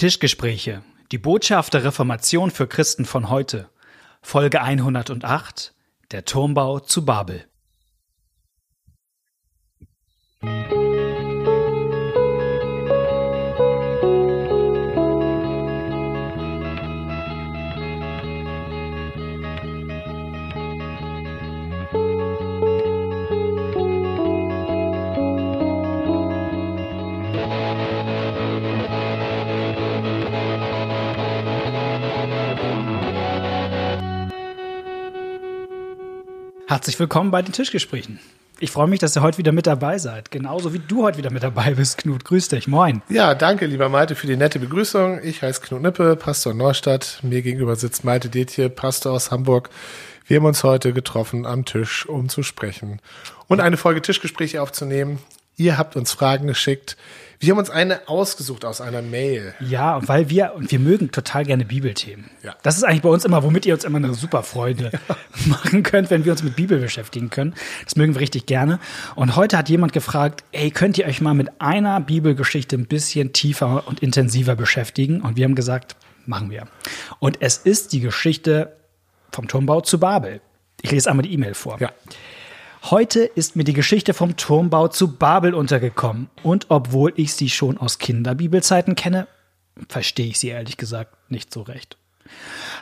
Tischgespräche. Die Botschaft der Reformation für Christen von heute. Folge 108. Der Turmbau zu Babel. Herzlich willkommen bei den Tischgesprächen. Ich freue mich, dass ihr heute wieder mit dabei seid. Genauso wie du heute wieder mit dabei bist, Knut. Grüß dich. Moin. Ja, danke, lieber Malte, für die nette Begrüßung. Ich heiße Knut Nippe, Pastor Neustadt. Mir gegenüber sitzt Malte Detje, Pastor aus Hamburg. Wir haben uns heute getroffen am Tisch, um zu sprechen und eine Folge Tischgespräche aufzunehmen. Ihr habt uns Fragen geschickt. Wir haben uns eine ausgesucht aus einer Mail. Ja, weil wir, und wir mögen total gerne Bibelthemen. Ja. Das ist eigentlich bei uns immer, womit ihr uns immer eine super Freude machen könnt, wenn wir uns mit Bibel beschäftigen können. Das mögen wir richtig gerne. Und heute hat jemand gefragt, ey, könnt ihr euch mal mit einer Bibelgeschichte ein bisschen tiefer und intensiver beschäftigen? Und wir haben gesagt, machen wir. Und es ist die Geschichte vom Turmbau zu Babel. Ich lese einmal die E-Mail vor. Ja. Heute ist mir die Geschichte vom Turmbau zu Babel untergekommen. Und obwohl ich sie schon aus Kinderbibelzeiten kenne, verstehe ich sie ehrlich gesagt nicht so recht.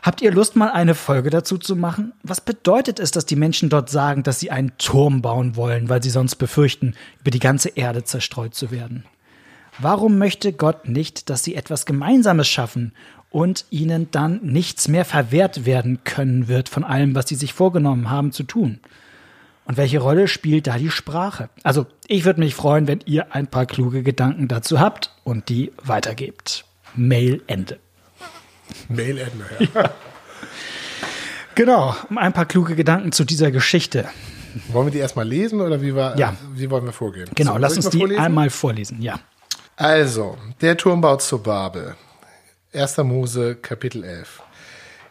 Habt ihr Lust, mal eine Folge dazu zu machen? Was bedeutet es, dass die Menschen dort sagen, dass sie einen Turm bauen wollen, weil sie sonst befürchten, über die ganze Erde zerstreut zu werden? Warum möchte Gott nicht, dass sie etwas Gemeinsames schaffen und ihnen dann nichts mehr verwehrt werden können wird von allem, was sie sich vorgenommen haben zu tun? Und welche Rolle spielt da die Sprache? Also ich würde mich freuen, wenn ihr ein paar kluge Gedanken dazu habt und die weitergebt. Mail Ende. Mail Ende, ja. Genau, ein paar kluge Gedanken zu dieser Geschichte. Wollen wir die erstmal lesen oder wie, war, Ja. wie wollen wir vorgehen? Genau, So, lass uns die vorlesen? einmal vorlesen. Ja. Also, der Turmbau zu Babel. 1. Mose, Kapitel 11.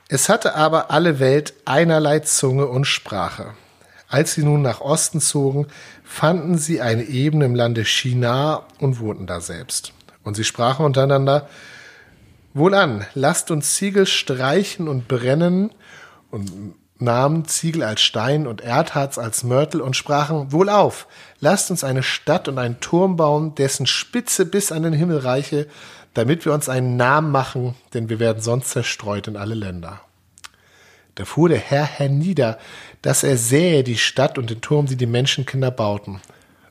Es hatte aber alle Welt einerlei Zunge und Sprache. Als sie nun nach Osten zogen, fanden sie eine Ebene im Lande Shinar und wohnten da selbst. Und sie sprachen untereinander, Wohlan, lasst uns Ziegel streichen und brennen und nahmen Ziegel als Stein und Erdharz als Mörtel und sprachen, Wohlauf, lasst uns eine Stadt und einen Turm bauen, dessen Spitze bis an den Himmel reiche, damit wir uns einen Namen machen, denn wir werden sonst zerstreut in alle Länder. Da fuhr der Herr hernieder, dass er sähe die Stadt und den Turm, die die Menschenkinder bauten.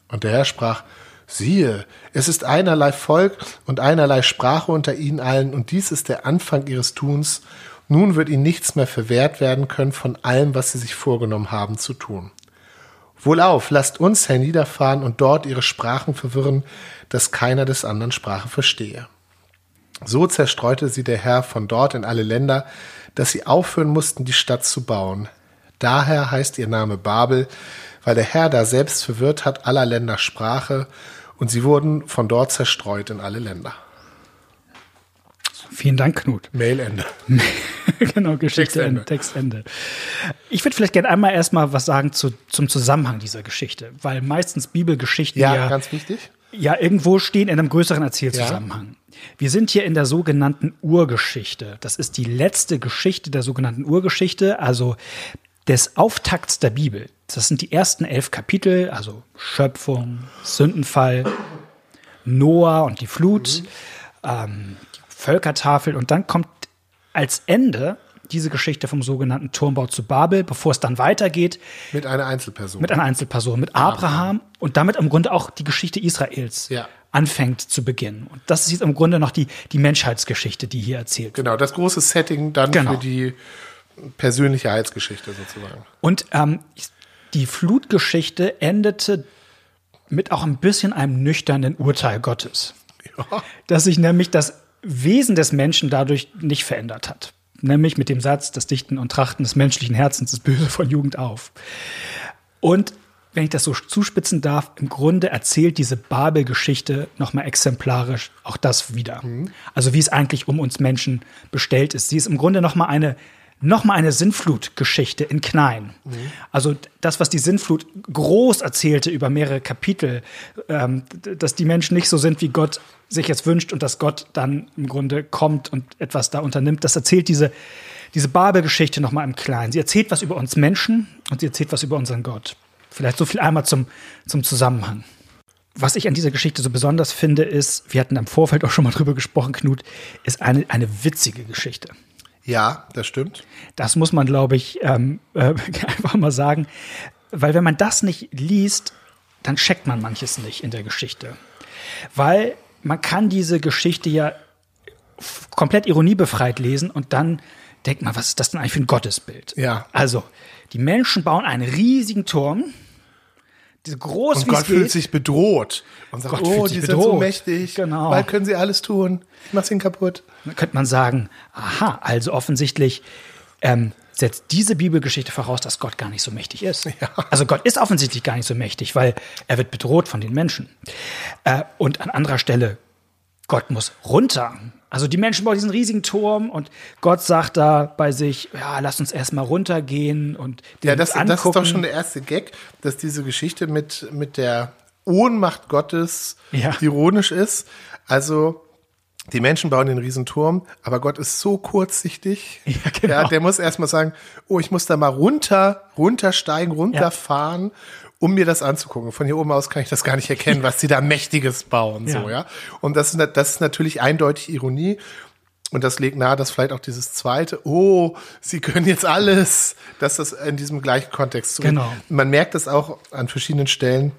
Und der Herr sprach, siehe, es ist einerlei Volk und einerlei Sprache unter ihnen allen, und dies ist der Anfang ihres Tuns. Nun wird ihnen nichts mehr verwehrt werden können von allem, was sie sich vorgenommen haben zu tun. Wohlauf, lasst uns herniederfahren und dort ihre Sprachen verwirren, dass keiner des anderen Sprache verstehe. So zerstreute sie der Herr von dort in alle Länder, dass sie aufhören mussten, die Stadt zu bauen. Daher heißt ihr Name Babel, weil der Herr da selbst verwirrt hat aller Länder Sprache, und sie wurden von dort zerstreut in alle Länder. Vielen Dank, Knut. Mailende. genau, Geschichte Textende. Ende, Textende. Ich würde vielleicht gerne einmal erstmal was sagen zu, zum Zusammenhang dieser Geschichte, weil meistens Bibelgeschichten Ja, ja, ganz wichtig. ja irgendwo stehen in einem größeren Erzählzusammenhang. Wir sind hier in der sogenannten Urgeschichte. Das ist die letzte Geschichte der sogenannten Urgeschichte, also des Auftakts der Bibel. Das sind die ersten elf Kapitel, also Schöpfung, Sündenfall, Noah und die Flut, ähm, die Völkertafel und dann kommt als Ende diese Geschichte vom sogenannten Turmbau zu Babel, bevor es dann weitergeht Mit einer Einzelperson. mit einer Einzelperson, mit Abraham und damit im Grunde auch die Geschichte Israels Ja. anfängt zu beginnen. Und das ist jetzt im Grunde noch die, die Menschheitsgeschichte, die hier erzählt wird. genau, das große Setting dann Genau. für die persönliche Heilsgeschichte sozusagen. Und ähm, die Flutgeschichte endete mit auch ein bisschen einem nüchternen Urteil Gottes. Ja. dass sich nämlich das Wesen des Menschen dadurch nicht verändert hat. Nämlich mit dem Satz, das Dichten und Trachten des menschlichen Herzens ist böse von Jugend auf. Und wenn ich das so zuspitzen darf, im Grunde erzählt diese Babel-Geschichte nochmal exemplarisch auch das wieder. Also wie es eigentlich um uns Menschen bestellt ist. Sie ist im Grunde nochmal eine nochmal eine Sintflutgeschichte in klein. Mhm. Also das, was die Sintflut groß erzählte über mehrere Kapitel, ähm, dass die Menschen nicht so sind, wie Gott sich jetzt wünscht und dass Gott dann im Grunde kommt und etwas da unternimmt, das erzählt diese, diese Babelgeschichte nochmal im Kleinen. Sie erzählt was über uns Menschen und sie erzählt was über unseren Gott. Vielleicht so viel einmal zum, zum Zusammenhang. Was ich an dieser Geschichte so besonders finde, ist, wir hatten im Vorfeld auch schon mal drüber gesprochen, Knut, ist eine, eine witzige Geschichte. Ja, das stimmt. Das muss man, glaube ich, ähm, äh, einfach mal sagen. Weil wenn man das nicht liest, dann checkt man manches nicht in der Geschichte. Weil man kann diese Geschichte ja komplett ironiebefreit lesen und dann denkt man, was ist das denn eigentlich für ein Gottesbild? Ja. Also, die Menschen bauen einen riesigen Turm, groß und wie Gott es fühlt geht. sich bedroht und sagt, Gott oh, fühlt die sich sind so bedroht. mächtig, Genau. bald können sie alles tun, ich mach's ihnen kaputt. Dann könnte man sagen, aha, also offensichtlich ähm, setzt diese Bibelgeschichte voraus, dass Gott gar nicht so mächtig ist. Ja. Also Gott ist offensichtlich gar nicht so mächtig, weil er wird bedroht von den Menschen. Äh, und an anderer Stelle, Gott muss runter. Also die Menschen bauen diesen riesigen Turm und Gott sagt da bei sich, ja, lass uns erstmal runtergehen und den Ja, das, uns das ist angucken. doch schon der erste Gag, dass diese Geschichte mit, mit der Ohnmacht Gottes Ja. ironisch ist. Also, die Menschen bauen den Riesenturm, aber Gott ist so kurzsichtig. Ja, genau. Ja, der muss erstmal sagen, oh, ich muss da mal runter, runtersteigen, runterfahren, um mir das anzugucken. Von hier oben aus kann ich das gar nicht erkennen, was die da Mächtiges bauen, so, Ja. ja. Und das ist, das ist natürlich eindeutig Ironie. Und das legt nahe, dass vielleicht auch dieses zweite, oh, sie können jetzt alles, dass das in diesem gleichen Kontext zu Genau. Man merkt das auch an verschiedenen Stellen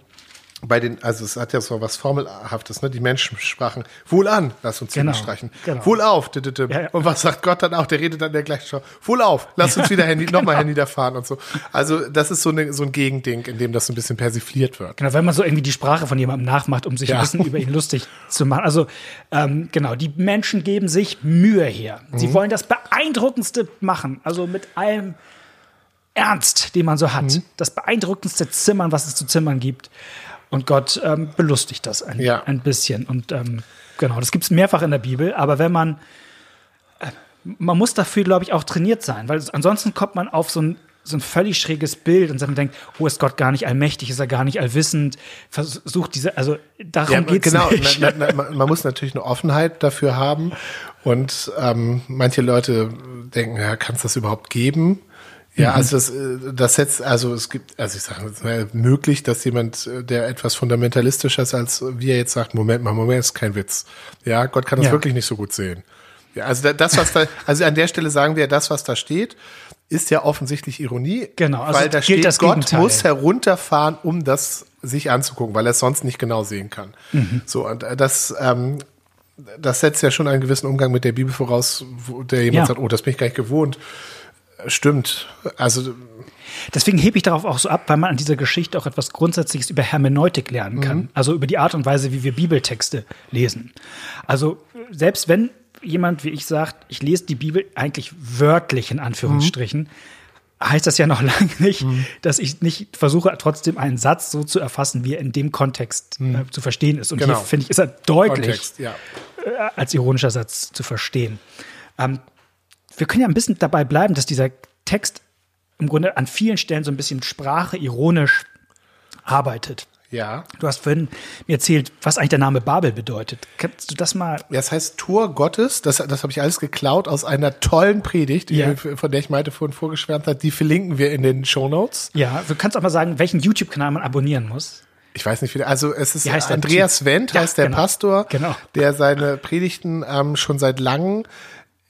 bei den, also es hat ja so was Formelhaftes, ne? Die Menschen sprachen, wohl an, lass uns Genau, streichen. genau. Wohl auf, d -d -d. Ja, ja. und was sagt Gott dann auch? Der redet dann der gleichen Show. Wohl auf, lass uns wieder Handy, nochmal herniederfahren und so. Also das ist so, eine, so ein Gegending, in dem das so ein bisschen persifliert wird. Genau, wenn man so irgendwie die Sprache von jemandem nachmacht, um sich Ja. ein bisschen über ihn lustig zu machen. Also ähm, genau, die Menschen geben sich Mühe her. Mhm. Sie wollen das Beeindruckendste machen, also mit allem Ernst, den man so hat. Mhm. Das beeindruckendste Zimmern, was es zu zimmern gibt. Und Gott ähm, belustigt das ein, Ja. ein bisschen. Und ähm, genau, das gibt es mehrfach in der Bibel. Aber wenn man, äh, man muss dafür, glaube ich, auch trainiert sein, weil ansonsten kommt man auf so ein so ein völlig schräges Bild und man denkt, oh, ist Gott gar nicht allmächtig, ist er gar nicht allwissend, versucht diese, also darum Ja, geht's genau. nicht. Na, na, na, man muss natürlich eine Offenheit dafür haben. Und ähm, manche Leute denken, ja, kann es das überhaupt geben? Ja, also das, äh, das setzt, also es gibt, also ich sage, es möglich, dass jemand, äh, der etwas fundamentalistischer ist als wir jetzt sagt, Moment mal, Moment, ist kein Witz. Ja, Gott kann das Ja. wirklich nicht so gut sehen. Ja, also da- das, was da, also an der Stelle sagen wir, das, was da steht, ist ja offensichtlich Ironie. Genau, also weil da steht, das Gott Gegenteil. muss herunterfahren, um das sich anzugucken, weil er es sonst nicht genau sehen kann. Mhm. So, und äh, das, ähm, das setzt ja schon einen gewissen Umgang mit der Bibel voraus, wo der jemand Ja. sagt, oh, das bin ich gar nicht gewohnt. Äh, Stimmt. Also, Deswegen hebe ich darauf auch so ab, weil man an dieser Geschichte auch etwas Grundsätzliches über Hermeneutik lernen kann. Also über die Art und Weise, wie wir Bibeltexte lesen. Also selbst wenn jemand wie ich sagt, ich lese die Bibel eigentlich wörtlich in Anführungsstrichen, heißt das ja noch lange nicht, dass ich nicht versuche, trotzdem einen Satz so zu erfassen, wie er in dem Kontext äh, zu verstehen ist. Und Genau. hier finde ich, ist er deutlich Kontext, ja. äh, als ironischer Satz zu verstehen. Ähm, wir können ja ein bisschen dabei bleiben, dass dieser Text im Grunde an vielen Stellen so ein bisschen Sprache ironisch arbeitet. Ja. Du hast vorhin mir erzählt, was eigentlich der Name Babel bedeutet. Kannst du das mal? Ja, Das heißt Tor Gottes, das, das habe ich alles geklaut aus einer tollen Predigt, Ja. von der ich meinte vorhin vorgeschwärmt hat. Die verlinken wir in den Shownotes. Ja, du kannst auch mal sagen, welchen YouTube-Kanal man abonnieren muss. Ich weiß nicht, wie der, also es ist Wie heißt der Andreas? Wendt, Ja, heißt der genau. Pastor, Genau. der seine Predigten ähm, schon seit langem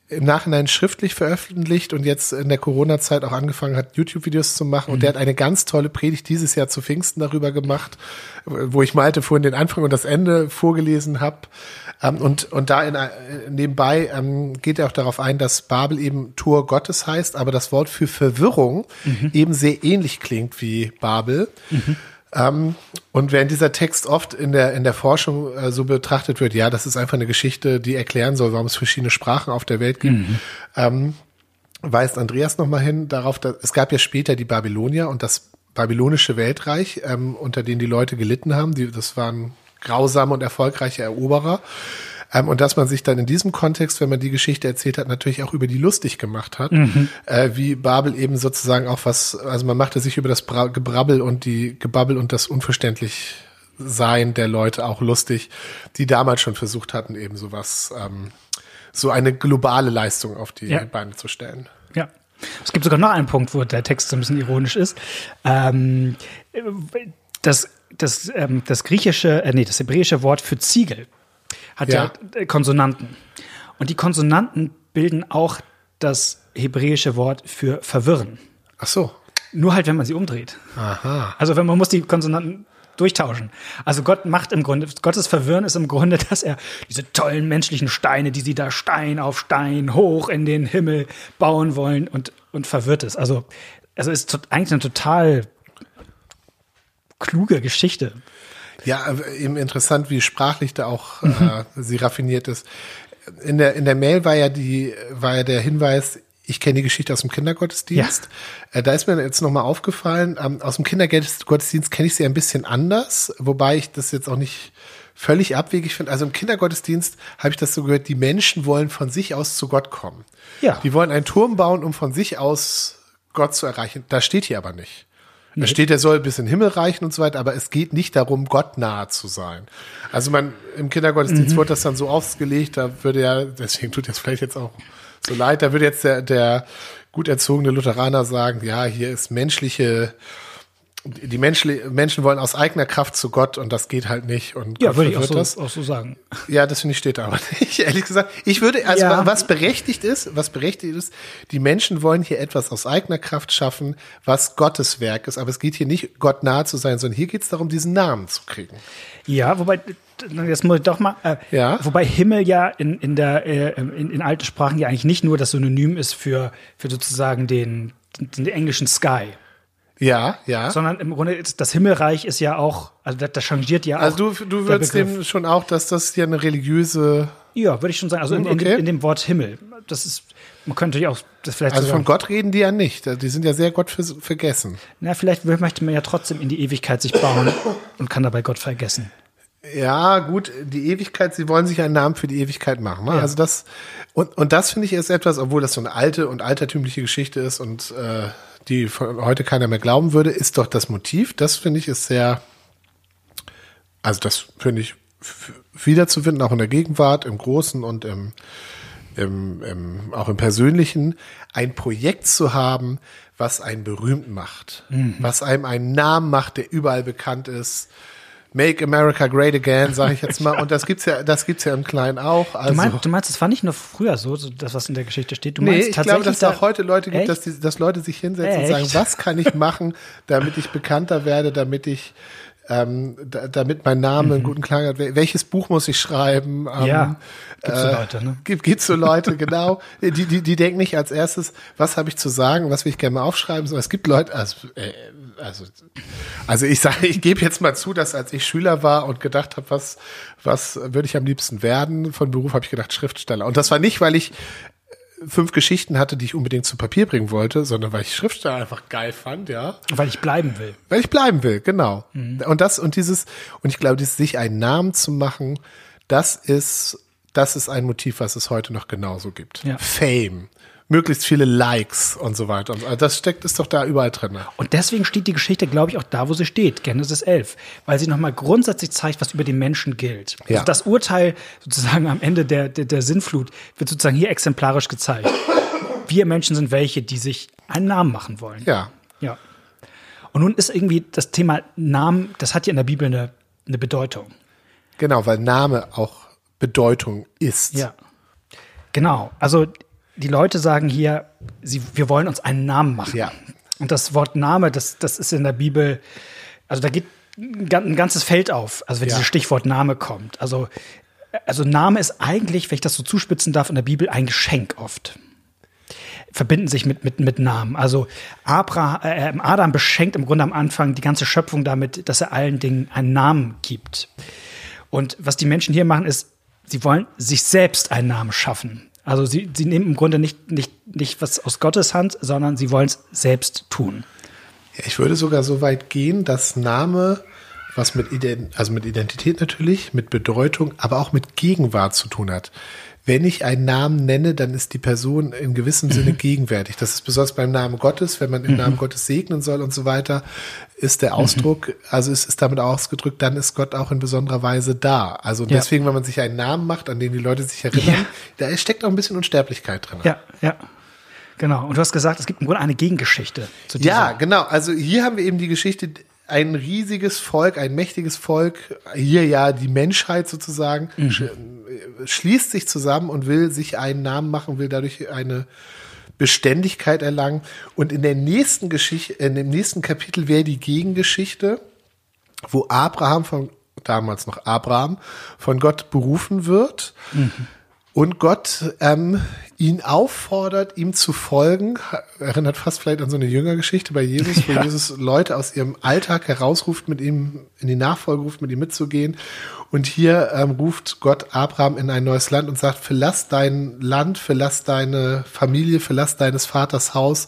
im Nachhinein schriftlich veröffentlicht und jetzt in der Corona-Zeit auch angefangen hat, YouTube-Videos zu machen. Und der hat eine ganz tolle Predigt dieses Jahr zu Pfingsten darüber gemacht, wo ich Malte vorhin den Anfang und das Ende vorgelesen habe. Ähm, und, und da in, äh, nebenbei ähm, geht er auch darauf ein, dass Babel eben Tor Gottes heißt, aber das Wort für Verwirrung eben sehr ähnlich klingt wie Babel. Ähm, und während dieser Text oft in der, in der Forschung äh, so betrachtet wird, ja, das ist einfach eine Geschichte, die erklären soll, warum es verschiedene Sprachen auf der Welt gibt, ähm, weist Andreas nochmal hin darauf, dass es gab ja später die Babylonier und das babylonische Weltreich, ähm, unter denen die Leute gelitten haben. Die, das waren grausame und erfolgreiche Eroberer. Ähm, und dass man sich dann in diesem Kontext, wenn man die Geschichte erzählt hat, natürlich auch über die lustig gemacht hat. Äh, wie Babel eben sozusagen auch was, also man machte sich über das Bra Gebrabbel und die Gebabbel und das unverständlich sein der Leute auch lustig, die damals schon versucht hatten, eben sowas, ähm, so eine globale Leistung auf die Ja. Beine zu stellen. Ja. Es gibt sogar noch einen Punkt, wo der Text so ein bisschen ironisch ist. Ähm, das, das, ähm, das griechische, äh, nee, das hebräische Wort für Ziegel hat ja, Ja. äh, Konsonanten. Und die Konsonanten bilden auch das hebräische Wort für verwirren. Ach so. Nur halt, wenn man sie umdreht. Aha. Also wenn man muss die Konsonanten durchtauschen. Also Gott macht im Grunde, Gottes Verwirren ist im Grunde, dass er diese tollen menschlichen Steine, die sie da Stein auf Stein hoch in den Himmel bauen wollen und, und verwirrt ist. Also, also ist eigentlich eine total kluge Geschichte. Ja, aber eben interessant, wie sprachlich da auch äh, sie raffiniert ist. In der, in der Mail war ja die, war ja der Hinweis, ich kenne die Geschichte aus dem Kindergottesdienst. Äh, da ist mir jetzt nochmal aufgefallen, ähm, aus dem Kindergottesdienst kenne ich sie ein bisschen anders, wobei ich das jetzt auch nicht völlig abwegig finde. Also im Kindergottesdienst habe ich das so gehört, die Menschen wollen von sich aus zu Gott kommen. Ja. Die wollen einen Turm bauen, um von sich aus Gott zu erreichen. Das steht hier aber nicht. Da steht, er soll bis in den Himmel reichen und so weiter, aber es geht nicht darum, Gott nahe zu sein. Also man, im Kindergottesdienst Mhm. wird das dann so ausgelegt, da würde ja, deswegen tut das vielleicht jetzt auch so leid, da würde jetzt der, der gut erzogene Lutheraner sagen, ja, hier ist menschliche, die Menschli Menschen wollen aus eigener Kraft zu Gott und das geht halt nicht. Und Ja, Gott würde ich auch so, das. auch so sagen. Ja, das finde ich steht aber nicht, ehrlich gesagt. Ich würde, also Ja. was berechtigt ist, was berechtigt ist, die Menschen wollen hier etwas aus eigener Kraft schaffen, was Gottes Werk ist. Aber es geht hier nicht, Gott nahe zu sein, sondern hier geht es darum, diesen Namen zu kriegen. Ja, wobei, jetzt muss ich doch mal, äh, Ja. wobei Himmel ja in, in der, äh, in, in alten Sprachen ja eigentlich nicht nur das Synonym ist für, für sozusagen den, den englischen Sky. Ja, ja. sondern im Grunde ist das Himmelreich ist ja auch, also das, das changiert ja auch. Also du, du würdest dem schon auch, dass das hier eine religiöse, Ja, würde ich schon sagen. Also in, in, dem, in dem Wort Himmel. Das ist, man könnte natürlich auch das vielleicht also sogar, von Gott reden die ja nicht. Die sind ja sehr Gott vergessen. na, vielleicht möchte man ja trotzdem in die Ewigkeit sich bauen und kann dabei Gott vergessen. Ja, gut, die Ewigkeit, sie wollen sich einen Namen für die Ewigkeit machen. Ne? Ja. Also das, und, und das finde ich ist etwas, obwohl das so eine alte und altertümliche Geschichte ist und äh, die heute keiner mehr glauben würde, ist doch das Motiv. Das finde ich ist sehr, also das finde ich wiederzufinden, auch in der Gegenwart, im Großen und im, im, im, auch im Persönlichen, ein Projekt zu haben, was einen berühmt macht, was einem einen Namen macht, der überall bekannt ist. Make America Great Again, sage ich jetzt mal. Und das gibt's ja, das gibt's ja im Kleinen auch. Also, Du, meinst, du meinst, das war nicht nur früher so, so das, was in der Geschichte steht. Du nee, meinst ich glaube, dass es da- auch heute Leute gibt, Echt? dass, die, dass Leute sich hinsetzen Echt? und sagen, was kann ich machen, damit ich bekannter werde, damit ich ähm, da, damit mein Name einen guten Klang hat. Wel- Welches Buch muss ich schreiben? Ähm, Mhm. Ja, gibt's so äh, Leute, ne? Gibt, gibt's so Leute, genau. Die, die, die denken nicht als erstes, was habe ich zu sagen, was will ich gerne mal aufschreiben, sondern es gibt Leute, also, äh, also, also ich sage, ich gebe jetzt mal zu, dass als ich Schüler war und gedacht habe, was, was würde ich am liebsten werden, von Beruf habe ich gedacht Schriftsteller. Und das war nicht, weil ich fünf Geschichten hatte, die ich unbedingt zu Papier bringen wollte, sondern weil ich Schriftsteller einfach geil fand, ja. Weil ich bleiben will. Weil ich bleiben will, genau. Mhm. Und das und dieses und ich glaube, dieses sich einen Namen zu machen, das ist das ist ein Motiv, was es heute noch genauso gibt. Ja. Fame, möglichst viele Likes und so weiter. Und so. Also das steckt ist doch da überall drin. Und deswegen steht die Geschichte, glaube ich, auch da, wo sie steht, Genesis 11, weil sie nochmal grundsätzlich zeigt, was über den Menschen gilt. Ja. Also das Urteil sozusagen am Ende der, der, der Sinnflut wird sozusagen hier exemplarisch gezeigt. Wir Menschen sind welche, die sich einen Namen machen wollen. Ja. Ja. Und nun ist irgendwie das Thema Namen, das hat ja in der Bibel eine, eine Bedeutung. Genau, weil Name auch Bedeutung ist. Ja. Genau. Also die Leute sagen hier, sie, wir wollen uns einen Namen machen. Ja. Und das Wort Name, das, das ist in der Bibel, also da geht ein gan- ein ganzes Feld auf, also wenn Ja. dieses Stichwort Name kommt. Also, also Name ist eigentlich, wenn ich das so zuspitzen darf, in der Bibel ein Geschenk oft. Verbinden sich mit, mit, mit Namen. Also Abra, äh, Adam beschenkt im Grunde am Anfang die ganze Schöpfung damit, dass er allen Dingen einen Namen gibt. Und was die Menschen hier machen, ist, sie wollen sich selbst einen Namen schaffen. Also sie, sie nehmen im Grunde nicht, nicht, nicht was aus Gottes Hand, sondern sie wollen es selbst tun. Ja, Ich würde sogar so weit gehen, dass Name was mit, Ident also mit Identität natürlich, mit Bedeutung, aber auch mit Gegenwart zu tun hat. Wenn ich einen Namen nenne, dann ist die Person in gewissem Sinne mhm. gegenwärtig. Das ist besonders beim Namen Gottes, wenn man im mhm. Namen Gottes segnen soll und so weiter, ist der Ausdruck, mhm. also es ist damit ausgedrückt, dann ist Gott auch in besonderer Weise da. Also ja. deswegen, wenn man sich einen Namen macht, an den die Leute sich erinnern, ja. da steckt auch ein bisschen Unsterblichkeit drin. Ja, ja. Genau. Und du hast gesagt, es gibt im Grunde eine Gegengeschichte zu dieser. Ja, genau. Also hier haben wir eben die Geschichte, ein riesiges Volk, ein mächtiges Volk, hier ja die Menschheit sozusagen, mhm. Schließt sich zusammen und will sich einen Namen machen, will dadurch eine Beständigkeit erlangen. Und in der nächsten Geschichte, in dem nächsten Kapitel wäre die Gegengeschichte, wo Abraham von, damals noch Abraham, von Gott berufen wird. Mhm und Gott ähm, ihn auffordert, ihm zu folgen. Erinnert fast vielleicht an so eine Jüngergeschichte bei Jesus, wo ja. Jesus Leute aus ihrem Alltag herausruft, mit ihm in die Nachfolge ruft, mit ihm mitzugehen. Und hier ähm, ruft Gott Abraham in ein neues Land und sagt, verlass dein Land, verlass deine Familie, verlass deines Vaters Haus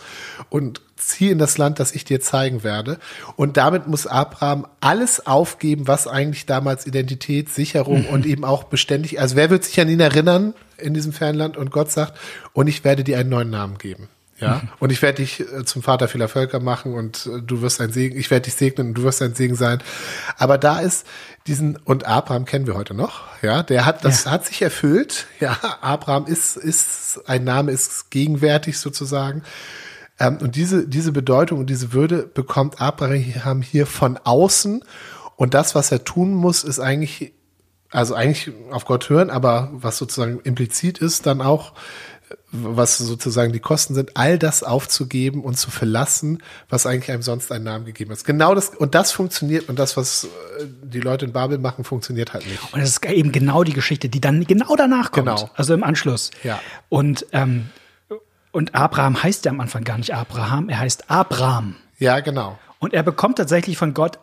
und zieh in das Land, das ich dir zeigen werde. Und damit muss Abraham alles aufgeben, was eigentlich damals Identität, Sicherung und eben auch beständig, also wer wird sich an ihn erinnern in diesem Fernland? Und Gott sagt, und ich werde dir einen neuen Namen geben. Ja, und ich werde dich äh, zum Vater vieler Völker machen und äh, du wirst ein Segen, ich werde dich segnen und du wirst ein Segen sein. Aber da ist diesen, und Abraham kennen wir heute noch, ja, der hat, das ja. hat sich erfüllt. Ja, Abraham ist, ist, ein Name ist gegenwärtig sozusagen. Ähm, und diese, diese Bedeutung und diese Würde bekommt Abraham hier von außen. Und das, was er tun muss, ist eigentlich, also eigentlich auf Gott hören, aber was sozusagen implizit ist, dann auch, was sozusagen die Kosten sind, all das aufzugeben und zu verlassen, was eigentlich einem sonst einen Namen gegeben ist. Genau das, und das funktioniert, und das, was äh, die Leute in Babel machen, funktioniert halt nicht. Und das ist eben genau die Geschichte, die dann genau danach kommt. Genau. Also im Anschluss. Ja. Und ähm, und Abraham heißt ja am Anfang gar nicht Abraham, er heißt Abraham. Ja, genau. Und er bekommt tatsächlich von Gott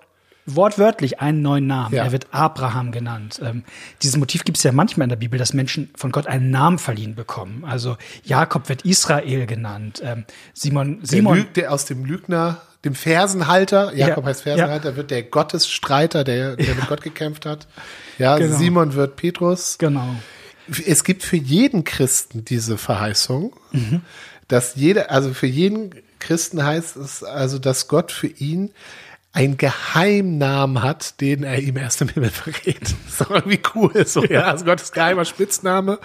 wortwörtlich einen neuen Namen. Ja. Er wird Abraham genannt. Ähm, dieses Motiv gibt es ja manchmal in der Bibel, dass Menschen von Gott einen Namen verliehen bekommen. Also Jakob wird Israel genannt. Ähm, Simon, Simon der, Lüg, der aus dem Lügner, dem Fersenhalter, Jakob ja, heißt Fersenhalter, ja. wird der Gottesstreiter, der, der mit Gott gekämpft hat. Ja, genau. Simon wird Petrus. Genau es gibt für jeden Christen diese Verheißung, mhm. dass jeder, also für jeden Christen heißt es also, dass Gott für ihn einen Geheimnamen hat, den er ihm erst im Himmel verrät. Das ist doch irgendwie cool, so, ja. Also Gottes geheimer Spitzname,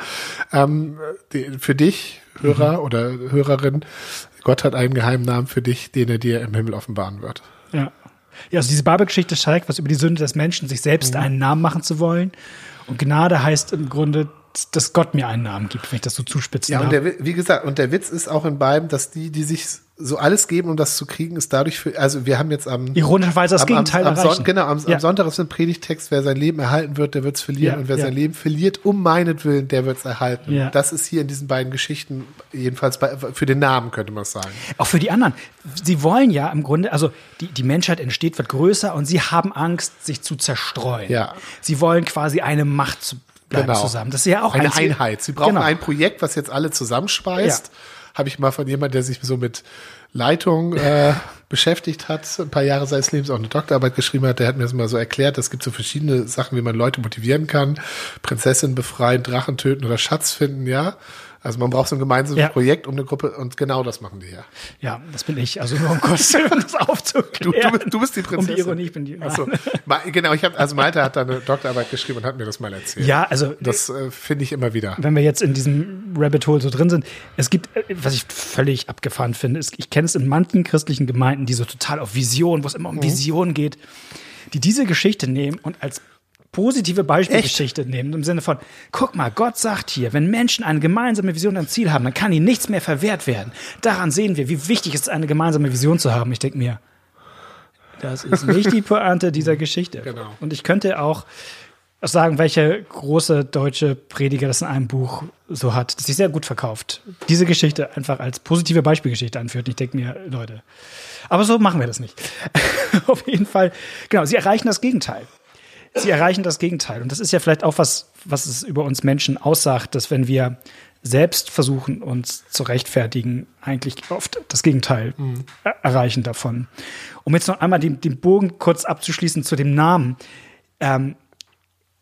ähm, die, für dich, Hörer mhm. oder Hörerin, Gott hat einen geheimen Namen für dich, den er dir im Himmel offenbaren wird. Ja. Ja, also diese Babelgeschichte zeigt was über die Sünde des Menschen, sich selbst mhm. einen Namen machen zu wollen. Und Gnade heißt im Grunde dass Gott mir einen Namen gibt, wenn ich das so zuspitzen Ja, und der, wie gesagt, und der Witz ist auch in beiden, dass die, die sich so alles geben, um das zu kriegen, ist dadurch für, also wir haben jetzt am ironischerweise das am, Gegenteil am, am Son genau am, ja. am, Sonntag ist ein Predigtext, wer sein Leben erhalten wird, der wird es verlieren ja, und wer ja. sein Leben verliert um meinetwillen, der wird es erhalten. Ja. Das ist hier in diesen beiden Geschichten jedenfalls bei, für den Namen könnte man sagen. Auch für die anderen. Sie wollen ja im Grunde, also die die Menschheit entsteht, wird größer und sie haben Angst, sich zu zerstreuen. Ja. Sie wollen quasi eine Macht zu bleiben genau. zusammen. Das ist ja auch eine Einheit. Sie brauchen genau. ein Projekt, was jetzt alle zusammenschweißt. Ja. Habe ich mal von jemandem, der sich so mit Leitung äh, beschäftigt hat, ein paar Jahre seines Lebens auch eine Doktorarbeit geschrieben hat, der hat mir das mal so erklärt, es gibt so verschiedene Sachen, wie man Leute motivieren kann. Prinzessin befreien, Drachen töten oder Schatz finden, ja. Also man braucht so ein gemeinsames ja. Projekt um eine Gruppe und genau das machen die hier. Ja, das bin ich. Also nur um kurz das aufzuklären. Du, du, du bist die Prinzessin. Um die Ironie, ich bin die. Achso. Genau, ich habe also Malte hat da eine Doktorarbeit geschrieben und hat mir das mal erzählt. Ja, also das äh, finde ich immer wieder. Wenn wir jetzt in diesem Rabbit Hole so drin sind, es gibt, äh, was ich völlig abgefahren finde, ist, ich kenne es in manchen christlichen Gemeinden, die so total auf Vision, wo es immer um mhm. Vision geht, die diese Geschichte nehmen und als positive Beispielgeschichte nehmen, im Sinne von, guck mal, Gott sagt hier, wenn Menschen eine gemeinsame Vision und Ziel haben, dann kann ihnen nichts mehr verwehrt werden. Daran sehen wir, wie wichtig es ist, eine gemeinsame Vision zu haben. Ich denke mir, das ist nicht die Pointe dieser Geschichte. Genau. Und ich könnte auch sagen, welche große deutsche Prediger das in einem Buch so hat, das sich sehr gut verkauft. Diese Geschichte einfach als positive Beispielgeschichte anführt. Ich denke mir, Leute, aber so machen wir das nicht. Auf jeden Fall, genau, sie erreichen das Gegenteil sie erreichen das Gegenteil. Und das ist ja vielleicht auch was, was es über uns Menschen aussagt, dass wenn wir selbst versuchen, uns zu rechtfertigen, eigentlich oft das Gegenteil mhm. erreichen davon. Um jetzt noch einmal den, den Bogen kurz abzuschließen zu dem Namen. Ähm,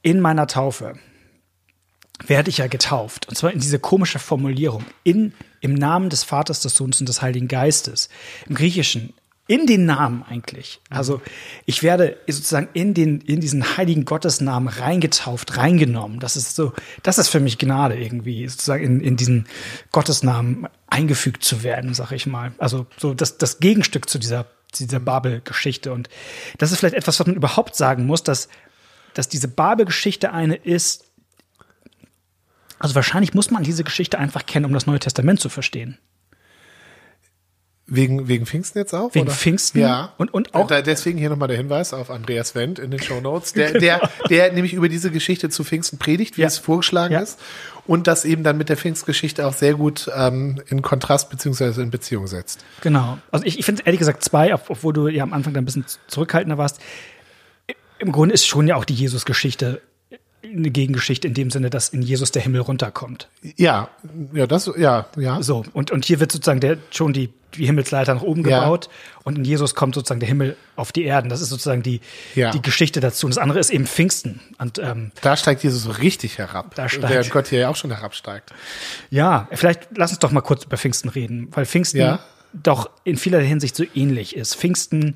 in meiner Taufe werde ich ja getauft. Und zwar in diese komische Formulierung. In, im Namen des Vaters, des Sohnes und des Heiligen Geistes. Im Griechischen in den Namen eigentlich. Also ich werde sozusagen in den in diesen heiligen Gottesnamen reingetauft, reingenommen. Das ist so, das ist für mich Gnade irgendwie, sozusagen in, in diesen Gottesnamen eingefügt zu werden, sag ich mal. Also so das das Gegenstück zu dieser zu dieser Babel-Geschichte und das ist vielleicht etwas, was man überhaupt sagen muss, dass dass diese Babel-Geschichte eine ist. Also wahrscheinlich muss man diese Geschichte einfach kennen, um das Neue Testament zu verstehen. Wegen, wegen Pfingsten jetzt auch? Wegen oder? Pfingsten. Ja. Und, und auch. Da, deswegen hier nochmal der Hinweis auf Andreas Wendt in den Show Notes, der, genau. der, der nämlich über diese Geschichte zu Pfingsten predigt, wie ja. es vorgeschlagen ja. ist. Und das eben dann mit der Pfingstgeschichte auch sehr gut ähm, in Kontrast beziehungsweise in Beziehung setzt. Genau. Also ich, ich finde ehrlich gesagt zwei, obwohl du ja am Anfang da ein bisschen zurückhaltender warst. Im Grunde ist schon ja auch die Jesus-Geschichte eine Gegengeschichte in dem Sinne, dass in Jesus der Himmel runterkommt. Ja, ja, das, ja, ja. So, und, und hier wird sozusagen der, schon die, die Himmelsleiter nach oben ja. gebaut und in Jesus kommt sozusagen der Himmel auf die Erden. Das ist sozusagen die, ja. die Geschichte dazu. Und das andere ist eben Pfingsten. Und, ähm, da steigt Jesus so richtig herab. Da steigt. Während Gott hier ja auch schon herabsteigt. Ja, vielleicht lass uns doch mal kurz über Pfingsten reden, weil Pfingsten ja. doch in vieler Hinsicht so ähnlich ist. Pfingsten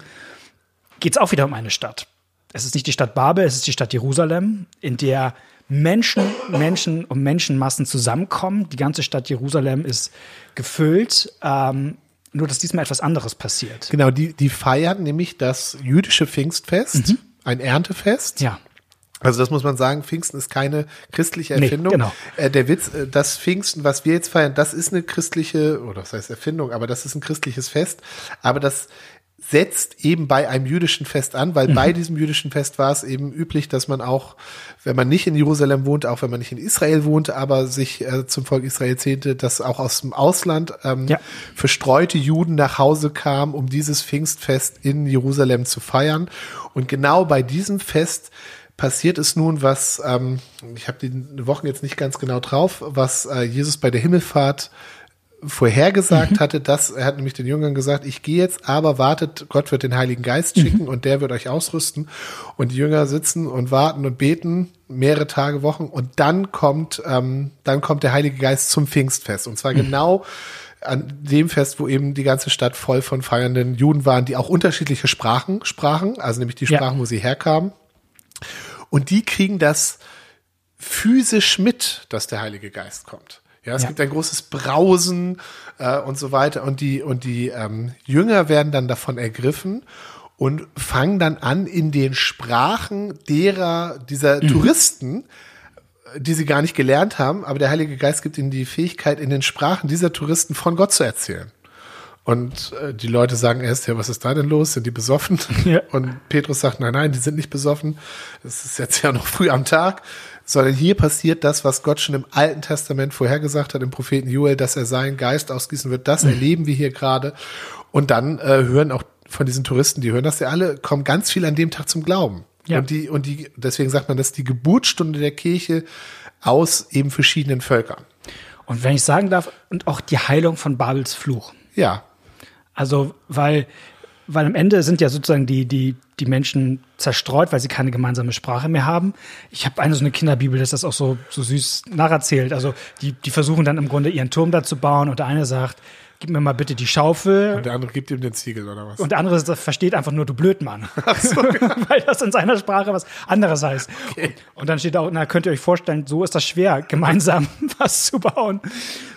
geht es auch wieder um eine Stadt es ist nicht die Stadt Babel, es ist die Stadt Jerusalem, in der Menschen, Menschen und Menschenmassen zusammenkommen. Die ganze Stadt Jerusalem ist gefüllt. Ähm, nur, dass diesmal etwas anderes passiert. Genau, die, die feiern nämlich das jüdische Pfingstfest, mhm. ein Erntefest. Ja. Also das muss man sagen, Pfingsten ist keine christliche Erfindung. Nee, genau. Äh, der Witz, äh, das Pfingsten, was wir jetzt feiern, das ist eine christliche, oder das heißt Erfindung, aber das ist ein christliches Fest. Aber das setzt eben bei einem jüdischen Fest an, weil mhm. bei diesem jüdischen Fest war es eben üblich, dass man auch, wenn man nicht in Jerusalem wohnt, auch wenn man nicht in Israel wohnt, aber sich äh, zum Volk Israel zählte, dass auch aus dem Ausland ähm, ja. verstreute Juden nach Hause kamen, um dieses Pfingstfest in Jerusalem zu feiern. Und genau bei diesem Fest passiert es nun, was, ähm, ich habe die Wochen jetzt nicht ganz genau drauf, was äh, Jesus bei der Himmelfahrt vorhergesagt mhm. hatte, dass er hat nämlich den Jüngern gesagt, ich gehe jetzt, aber wartet, Gott wird den Heiligen Geist schicken mhm. und der wird euch ausrüsten. Und die Jünger sitzen und warten und beten mehrere Tage, Wochen und dann kommt, ähm, dann kommt der Heilige Geist zum Pfingstfest und zwar mhm. genau an dem Fest, wo eben die ganze Stadt voll von feiernden Juden waren, die auch unterschiedliche Sprachen sprachen, also nämlich die Sprachen, ja. wo sie herkamen. Und die kriegen das physisch mit, dass der Heilige Geist kommt. Ja, es ja. gibt ein großes Brausen äh, und so weiter. Und die, und die ähm, Jünger werden dann davon ergriffen und fangen dann an, in den Sprachen derer, dieser mhm. Touristen, die sie gar nicht gelernt haben, aber der Heilige Geist gibt ihnen die Fähigkeit, in den Sprachen dieser Touristen von Gott zu erzählen. Und äh, die Leute sagen erst, ja, was ist da denn los? Sind die besoffen? Ja. Und Petrus sagt, nein, nein, die sind nicht besoffen. Es ist jetzt ja noch früh am Tag sondern hier passiert das, was Gott schon im Alten Testament vorhergesagt hat, im Propheten Joel, dass er seinen Geist ausgießen wird. Das erleben wir hier gerade. Und dann äh, hören auch von diesen Touristen, die hören das ja alle, kommen ganz viel an dem Tag zum Glauben. Ja. Und die, und die, deswegen sagt man, das ist die Geburtsstunde der Kirche aus eben verschiedenen Völkern. Und wenn ich sagen darf, und auch die Heilung von Babels Fluch. Ja. Also, weil weil am Ende sind ja sozusagen die, die, die Menschen zerstreut, weil sie keine gemeinsame Sprache mehr haben. Ich habe eine so eine Kinderbibel, das das auch so, so süß nacherzählt. Also die, die versuchen dann im Grunde ihren Turm da zu bauen und der eine sagt, gib mir mal bitte die Schaufel. Und der andere gibt ihm den Ziegel oder was? Und der andere versteht einfach nur, du Blödmann. So. Weil das in seiner Sprache was anderes heißt. Okay. Und dann steht auch, na, könnt ihr euch vorstellen, so ist das schwer, gemeinsam was zu bauen.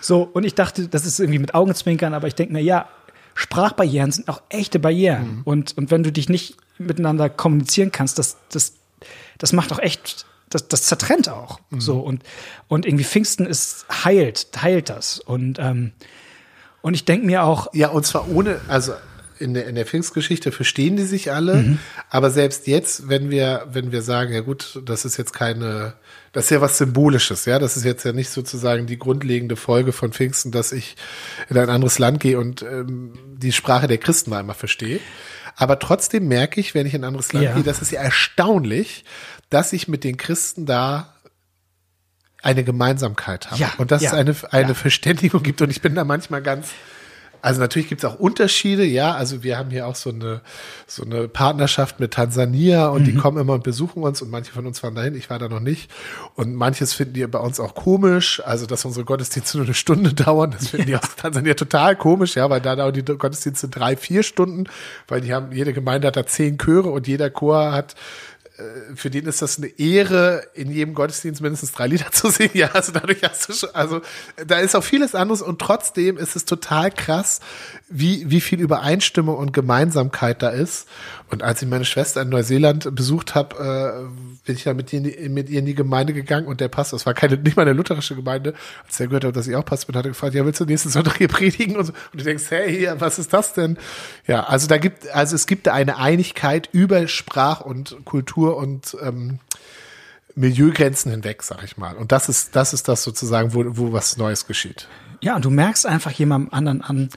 So, und ich dachte, das ist irgendwie mit Augenzwinkern, aber ich denke mir, ja, Sprachbarrieren sind auch echte Barrieren. Mhm. Und, und wenn du dich nicht miteinander kommunizieren kannst, das, das, das macht auch echt, das, das zertrennt auch. Mhm. So, und, und irgendwie Pfingsten ist, heilt, heilt das. Und, ähm, und ich denke mir auch. Ja, und zwar ohne, also in der, in der Pfingstgeschichte verstehen die sich alle, mhm. aber selbst jetzt, wenn wir, wenn wir sagen, ja gut, das ist jetzt keine, das ist ja was Symbolisches, ja, das ist jetzt ja nicht sozusagen die grundlegende Folge von Pfingsten, dass ich in ein anderes Land gehe und ähm, die Sprache der Christen mal einmal verstehe. Aber trotzdem merke ich, wenn ich in ein anderes Land ja. gehe, das ist ja erstaunlich, dass ich mit den Christen da eine Gemeinsamkeit haben Ja, und dass ja, es eine, eine. Verständigung gibt. Und ich bin da manchmal ganz, also natürlich gibt es auch Unterschiede, ja. Also wir haben hier auch so eine, so eine Partnerschaft mit Tansania und die Mhm. kommen immer und besuchen uns und manche von uns fahren dahin, ich war da noch nicht. Und manches finden die bei uns auch komisch, also dass unsere Gottesdienste nur eine Stunde dauern, das finden die aus Tansania total komisch, ja, weil da dauern die Gottesdienste drei, vier Stunden, weil die haben, jede Gemeinde hat da zehn Chöre und jeder Chor hat für den ist das eine Ehre, in jedem Gottesdienst mindestens drei Lieder zu singen. Ja, also dadurch hast du schon, also da ist auch vieles anderes und trotzdem ist es total krass, wie, wie viel Übereinstimmung und Gemeinsamkeit da ist. Und als ich meine Schwester in Neuseeland besucht habe, äh, bin ich dann mit ihr, mit ihr in die Gemeinde gegangen und der Pastor, das war keine, nicht mal eine lutherische Gemeinde, als er gehört hat, dass ich auch Pastor bin, hat er gefragt, ja, willst du nächsten Sonntag hier predigen? Und, so. und du denkst, hey, was ist das denn? Ja, also da gibt, also es gibt da eine Einigkeit über Sprach und Kultur und ähm, Milieugrenzen hinweg, sag ich mal. Und das ist, das ist das sozusagen, wo, wo was Neues geschieht. Ja, und du merkst einfach jemandem anderen an,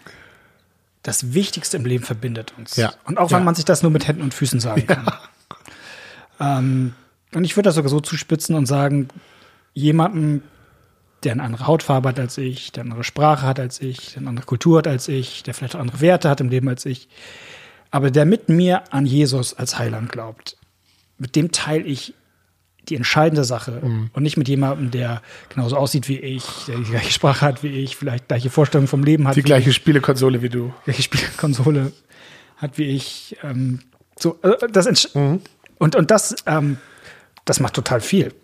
das Wichtigste im Leben verbindet uns. Ja. Und auch wenn Ja. man sich das nur mit Händen und Füßen sagen kann. Ähm, und ich würde das sogar so zuspitzen und sagen, jemandem, der eine andere Hautfarbe hat als ich, der eine andere Sprache hat als ich, der eine andere Kultur hat als ich, der vielleicht auch andere Werte hat im Leben als ich, aber der mit mir an Jesus als Heiland glaubt, mit dem teile ich die entscheidende Sache und nicht mit jemandem, der genauso aussieht wie ich, der die gleiche Sprache hat wie ich, vielleicht gleiche Vorstellungen vom Leben hat, Die wie gleiche Spielekonsole wie du. gleiche Spielkonsole hat wie ich. Ähm, so, äh, das entsch- und, und das, ähm, das macht total viel.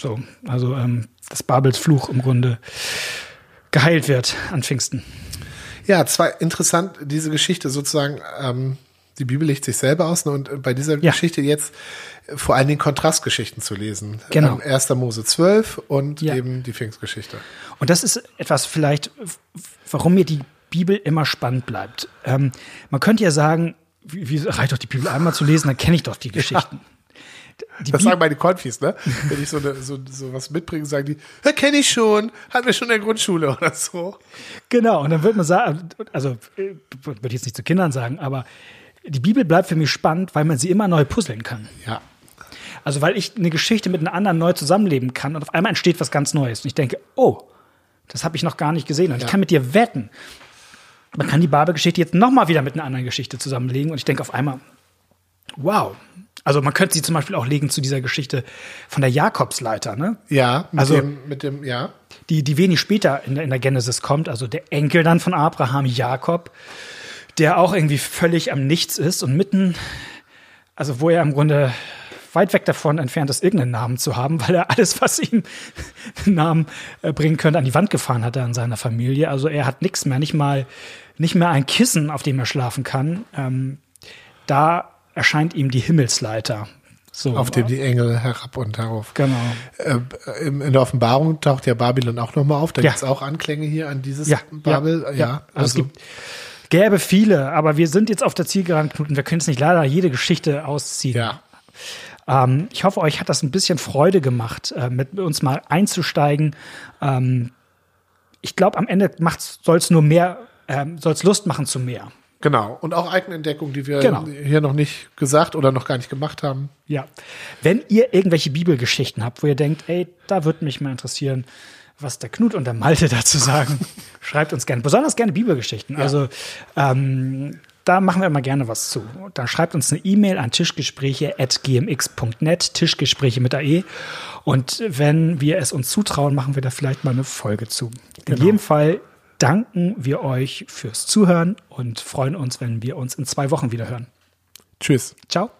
So, also, ähm, dass Babels Fluch im Grunde geheilt wird an Pfingsten. Ja, zwei interessant, diese Geschichte sozusagen, ähm, die Bibel legt sich selber aus ne, und äh, bei dieser Ja. Geschichte jetzt äh, vor allen Dingen Kontrastgeschichten zu lesen. Genau. Ähm, 1. Mose 12 und Ja. eben die Pfingstgeschichte. Und das ist etwas vielleicht, warum mir die Bibel immer spannend bleibt. Ähm, man könnte ja sagen, wie, wie reicht doch die Bibel einmal zu lesen, dann kenne ich doch die Geschichten. Die Das Bib- sagen meine Konfis, ne? Wenn ich so, eine, so, so was mitbringe, sagen die, ja, kenne ich schon, hatten wir schon in der Grundschule oder so. Genau, und dann würde man sagen, also äh, würde ich jetzt nicht zu Kindern sagen, aber die Bibel bleibt für mich spannend, weil man sie immer neu puzzeln kann. Ja. Also weil ich eine Geschichte mit einer anderen neu zusammenleben kann und auf einmal entsteht was ganz Neues. Und ich denke, oh, das habe ich noch gar nicht gesehen. Und ich Ja. kann mit dir wetten. Man kann die Babelgeschichte jetzt noch mal wieder mit einer anderen Geschichte zusammenlegen. Und ich denke auf einmal, wow. Also man könnte sie zum Beispiel auch legen zu dieser Geschichte von der Jakobsleiter, ne? Ja, mit Also- dem, mit dem, ja. die, die wenig später in der, in der Genesis kommt, also der Enkel dann von Abraham, Jakob, der auch irgendwie völlig am Nichts ist und mitten, also wo er im Grunde weit weg davon entfernt ist, irgendeinen Namen zu haben, weil er alles, was ihm einen Namen äh, bringen könnte, an die Wand gefahren hat in seiner Familie. Also er hat nichts mehr, nicht mal, nicht mehr ein Kissen, auf dem er schlafen kann. Ähm, da erscheint ihm die Himmelsleiter. So, Auf dem die Engel herab und herauf. Genau. Äh, in der Offenbarung taucht ja Babylon auch nochmal auf. Da Ja. gibt's auch Anklänge hier an dieses Ja, Babel. Ja, ja, ja. Also, es also, gibt, gäbe viele, aber wir sind jetzt auf der Zielgeraden, und wir können es nicht leider jede Geschichte ausziehen. ja. Ähm, ich hoffe, euch hat das ein bisschen Freude gemacht, äh, mit uns mal einzusteigen. Ähm, ich glaube, am Ende soll es nur mehr, ähm, soll es Lust machen zu mehr. Genau. Und auch Eigenentdeckung, die wir Genau. hier noch nicht gesagt oder noch gar nicht gemacht haben. Ja. Wenn ihr irgendwelche Bibelgeschichten habt, wo ihr denkt, ey, da würde mich mal interessieren, was der Knut und der Malte dazu sagen, schreibt uns gerne. Besonders gerne Bibelgeschichten. Also ähm, da machen wir immer gerne was zu. Dann schreibt uns eine E-Mail an tischgespräche.gmx.net, Tischgespräche mit AE. Und wenn wir es uns zutrauen, machen wir da vielleicht mal eine Folge zu. In jedem Fall danken wir euch fürs Zuhören und freuen uns, wenn wir uns in zwei Wochen wieder hören. Tschüss. Ciao.